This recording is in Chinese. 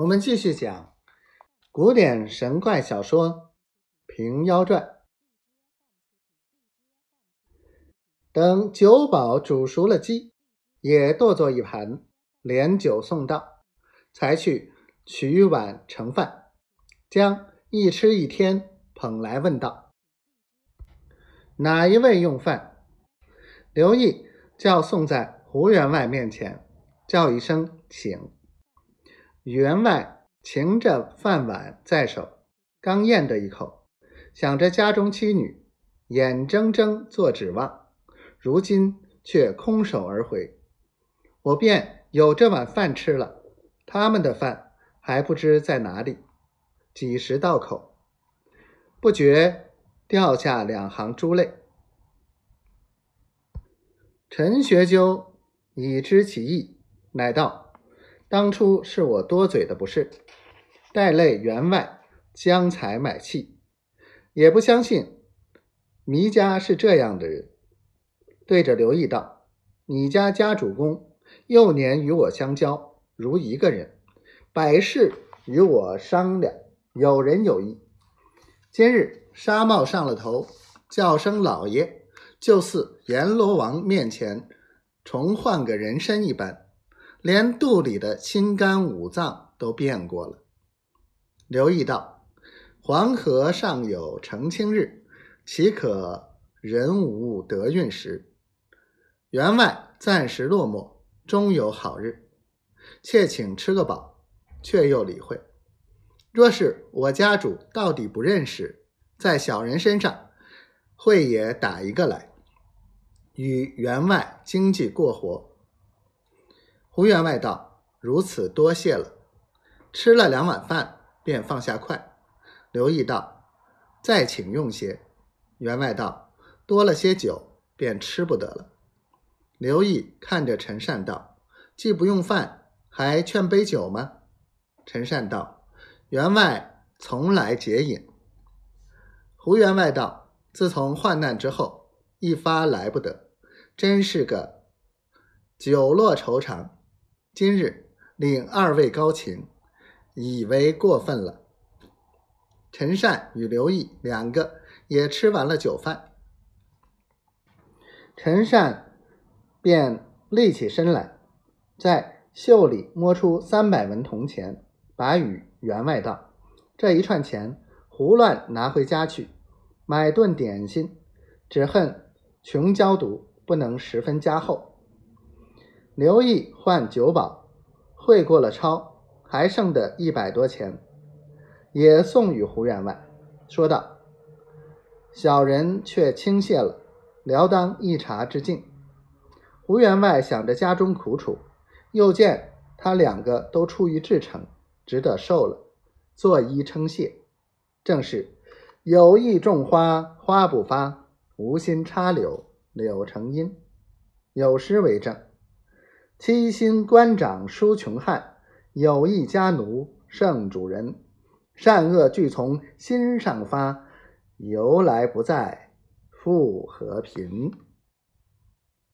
我们继续讲古典神怪小说《平妖传》。等酒保煮熟了鸡，也剁做一盘，连酒送到，才去取碗盛饭，将一吃一天捧来问道：“哪一位用饭？”刘毅叫送在胡员外面前，叫一声请。员外擎着饭碗在手，刚咽得一口，想着家中妻女，眼睁睁做指望，如今却空手而回，我便有这碗饭吃了，他们的饭还不知在哪里。几时到口，不觉掉下两行珠泪。陈学究已知其意，乃道。当初是我多嘴的不是，带累员外将财买气，也不相信弥家是这样的人。对着刘毅道：“你家家主公幼年与我相交，如一个人，百事与我商量，有仁有义。今日纱帽上了头，叫声老爷，就似阎罗王面前重换个人身一般。”连肚里的心肝五脏都变过了。刘毅道：“黄河尚有澄清日，岂可人无得运时？员外暂时落寞，终有好日。妾请吃个饱，却又理会。若是我家主到底不认识，在小人身上，会也打一个来，与员外经济过活。”胡员外道：“如此多谢了。”吃了两碗饭，便放下筷。刘毅道：“再请用些。”员外道：“多了些酒，便吃不得了。”刘毅看着陈善道：“既不用饭，还劝杯酒吗？”陈善道：“员外从来节饮。”胡员外道：“自从患难之后，一发来不得，真是个酒落愁肠。”今日领二位高情，以为过分了。陈善与刘毅两个也吃完了酒饭，陈善便立起身来，在袖里摸出三百文铜钱，把与员外道：“这一串钱胡乱拿回家去，买顿点心，只恨穷交毒，不能十分加厚。”刘毅换酒保，汇过了钞，还剩的一百多钱，也送与胡员外，说道：“小人却轻谢了，聊当一茶之敬。”胡员外想着家中苦楚，又见他两个都出于至诚，只得受了，作揖称谢。正是有意种花花不发，无心插柳柳成荫。有诗为证。七星官长殊穷汉，有一家奴胜主人。善恶俱从心上发，由来不在富和贫。